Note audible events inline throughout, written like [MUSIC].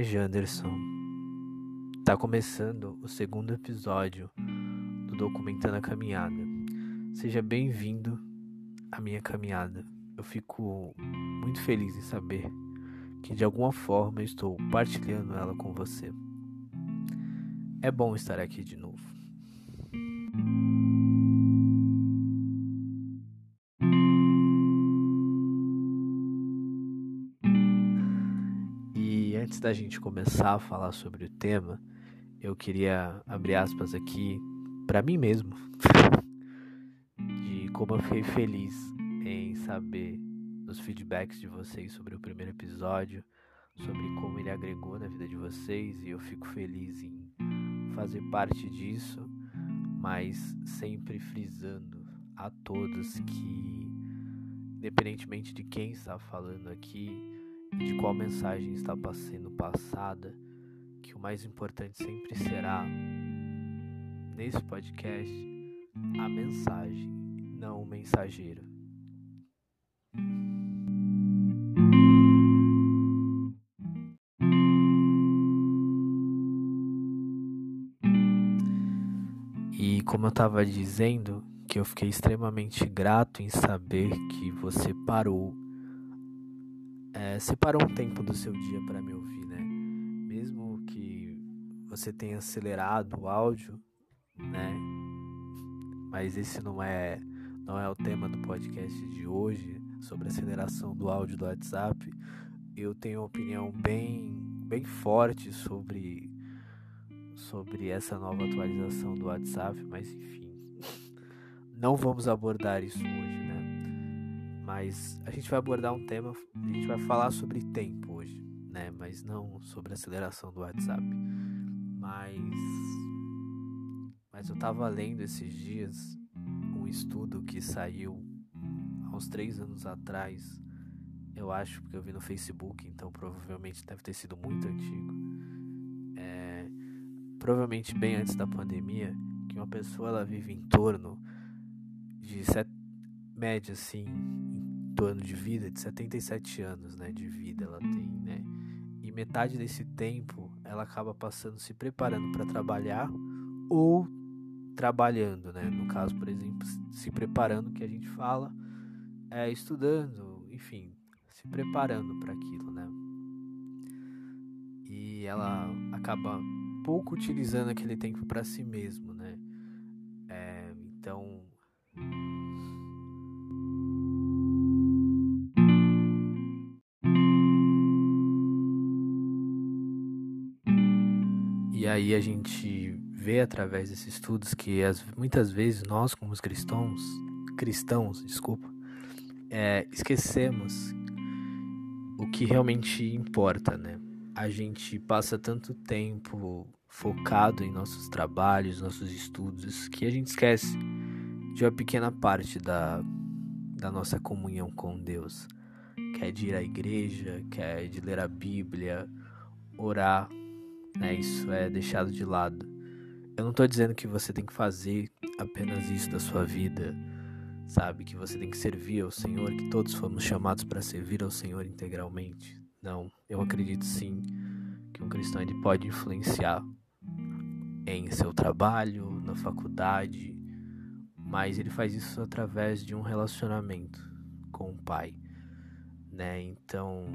é Janderson. Tá começando o segundo episódio do Documentando a Caminhada. Seja bem-vindo à minha caminhada. Eu fico muito feliz em saber que de alguma forma estou partilhando ela com você. É bom estar aqui de novo. Antes da gente começar a falar sobre o tema, eu queria abrir aspas aqui para mim mesmo [LAUGHS] de como eu fiquei feliz em saber os feedbacks de vocês sobre o primeiro episódio, sobre como ele agregou na vida de vocês e eu fico feliz em fazer parte disso, mas sempre frisando a todos que independentemente de quem está falando aqui, de qual mensagem está sendo passada, que o mais importante sempre será, nesse podcast, a mensagem, não o mensageiro. E como eu estava dizendo, que eu fiquei extremamente grato em saber que você parou é, separou um tempo do seu dia para me ouvir, né? Mesmo que você tenha acelerado o áudio, né? Mas esse não é não é o tema do podcast de hoje sobre aceleração do áudio do WhatsApp. Eu tenho uma opinião bem bem forte sobre sobre essa nova atualização do WhatsApp, mas enfim, [LAUGHS] não vamos abordar isso hoje, né? Mas a gente vai abordar um tema, a gente vai falar sobre tempo hoje, né? Mas não sobre aceleração do WhatsApp. Mas mas eu tava lendo esses dias um estudo que saiu há uns três anos atrás. Eu acho porque eu vi no Facebook, então provavelmente deve ter sido muito antigo. É, provavelmente bem antes da pandemia, que uma pessoa ela vive em torno de set... média assim, torno de vida de 77 anos, né, de vida ela tem, né? E metade desse tempo ela acaba passando se preparando para trabalhar ou trabalhando, né? No caso, por exemplo, se preparando que a gente fala, é estudando, enfim, se preparando para aquilo, né? E ela acaba pouco utilizando aquele tempo para si mesmo, né? É, então aí a gente vê através desses estudos que as, muitas vezes nós, como os cristãos, cristãos, desculpa, é, esquecemos o que realmente importa, né? A gente passa tanto tempo focado em nossos trabalhos, nossos estudos, que a gente esquece de uma pequena parte da, da nossa comunhão com Deus, que é de ir à igreja, que é de ler a Bíblia, orar, né? Isso é deixado de lado. Eu não estou dizendo que você tem que fazer apenas isso da sua vida, sabe? Que você tem que servir ao Senhor, que todos fomos chamados para servir ao Senhor integralmente. Não, eu acredito sim que um cristão ele pode influenciar em seu trabalho, na faculdade, mas ele faz isso através de um relacionamento com o Pai, né? Então,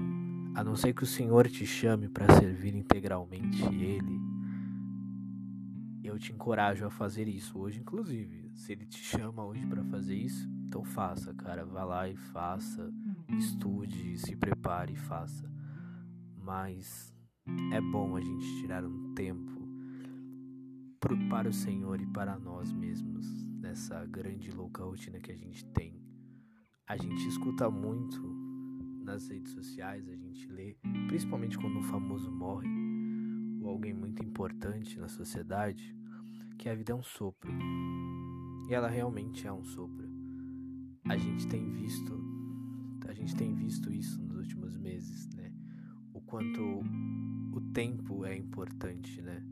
a não ser que o Senhor te chame para servir integralmente Ele, eu te encorajo a fazer isso hoje, inclusive. Se Ele te chama hoje para fazer isso, então faça, cara. Vá lá e faça, estude, se prepare e faça. Mas é bom a gente tirar um tempo para o Senhor e para nós mesmos nessa grande louca rotina que a gente tem. A gente escuta muito nas redes sociais, a gente lê, principalmente quando um famoso morre ou alguém muito importante na sociedade, que a vida é um sopro. E ela realmente é um sopro. A gente tem visto, a gente tem visto isso nos últimos meses, né? O quanto o tempo é importante, né?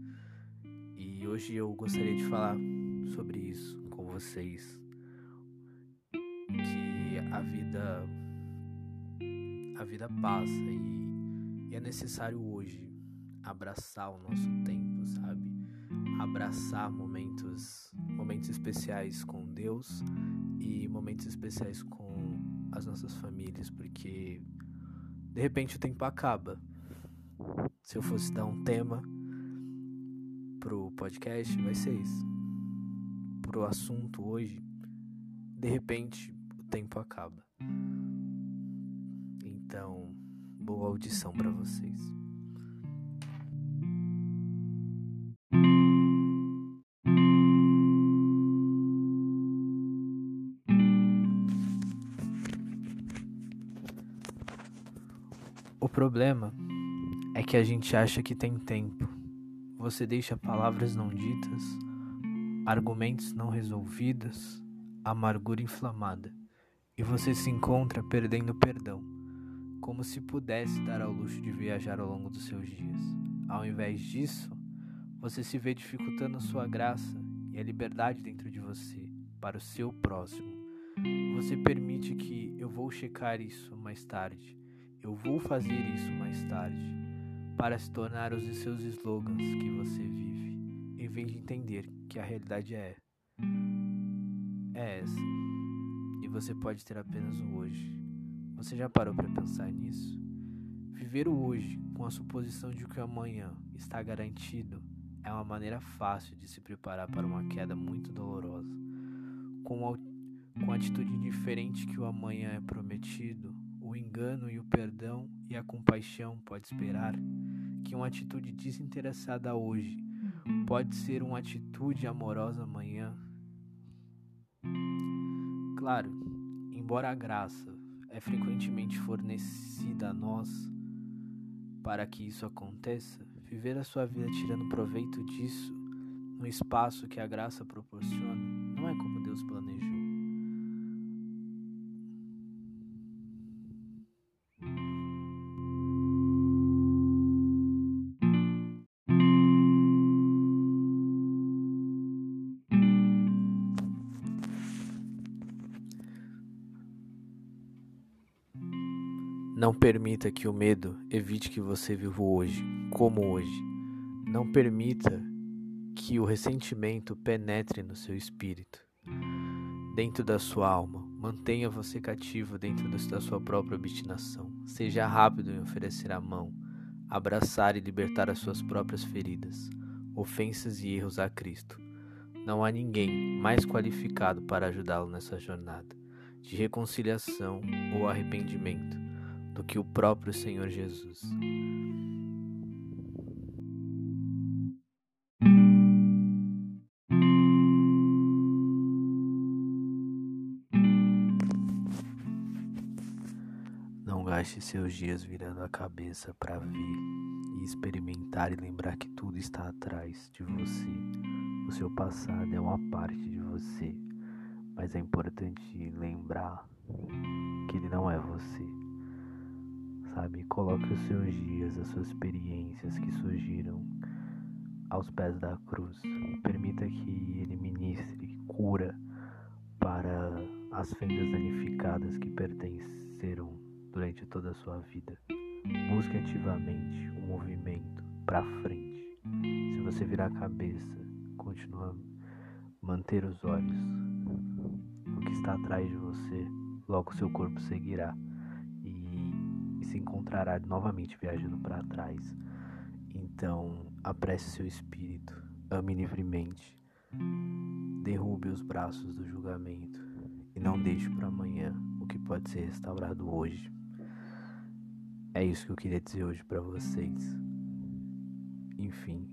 E hoje eu gostaria de falar sobre isso com vocês. Que a vida a vida passa e, e é necessário hoje abraçar o nosso tempo, sabe? Abraçar momentos, momentos especiais com Deus e momentos especiais com as nossas famílias, porque de repente o tempo acaba. Se eu fosse dar um tema pro podcast, vai ser isso. Pro assunto hoje, de repente o tempo acaba. Então, boa audição para vocês. O problema é que a gente acha que tem tempo. Você deixa palavras não ditas, argumentos não resolvidos, amargura inflamada, e você se encontra perdendo perdão, como se pudesse dar ao luxo de viajar ao longo dos seus dias. Ao invés disso, você se vê dificultando sua graça e a liberdade dentro de você para o seu próximo. Você permite que eu vou checar isso mais tarde eu vou fazer isso mais tarde, para se tornar os seus slogans que você vive, em vez de entender que a realidade é é essa. E você pode ter apenas o hoje. Você já parou para pensar nisso? Viver o hoje com a suposição de que o amanhã está garantido é uma maneira fácil de se preparar para uma queda muito dolorosa. Com, a, com a atitude diferente que o amanhã é prometido, o engano e o perdão e a compaixão pode esperar que uma atitude desinteressada hoje pode ser uma atitude amorosa amanhã. Claro, embora a graça é frequentemente fornecida a nós para que isso aconteça, viver a sua vida tirando proveito disso no espaço que a graça proporciona não é como Deus planejou. Não permita que o medo evite que você viva hoje, como hoje. Não permita que o ressentimento penetre no seu espírito, dentro da sua alma. Mantenha você cativo dentro da sua própria obstinação. Seja rápido em oferecer a mão, abraçar e libertar as suas próprias feridas, ofensas e erros a Cristo. Não há ninguém mais qualificado para ajudá-lo nessa jornada de reconciliação ou arrependimento do que o próprio Senhor Jesus. Não gaste seus dias virando a cabeça para ver e experimentar e lembrar que tudo está atrás de você. O seu passado é uma parte de você, mas é importante lembrar que ele não é você sabe? Coloque os seus dias, as suas experiências que surgiram aos pés da cruz. Permita que Ele ministre cura para as fendas danificadas que pertenceram durante toda a sua vida. Busque ativamente o um movimento para frente. Se você virar a cabeça, continua manter os olhos no que está atrás de você, logo seu corpo seguirá se encontrará novamente viajando para trás. Então, apresse seu espírito, ame livremente, derrube os braços do julgamento e não deixe para amanhã o que pode ser restaurado hoje. É isso que eu queria dizer hoje para vocês. Enfim,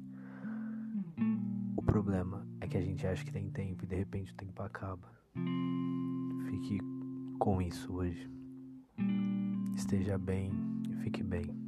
o problema é que a gente acha que tem tempo e de repente o tempo acaba. Fique com isso hoje esteja bem fique bem.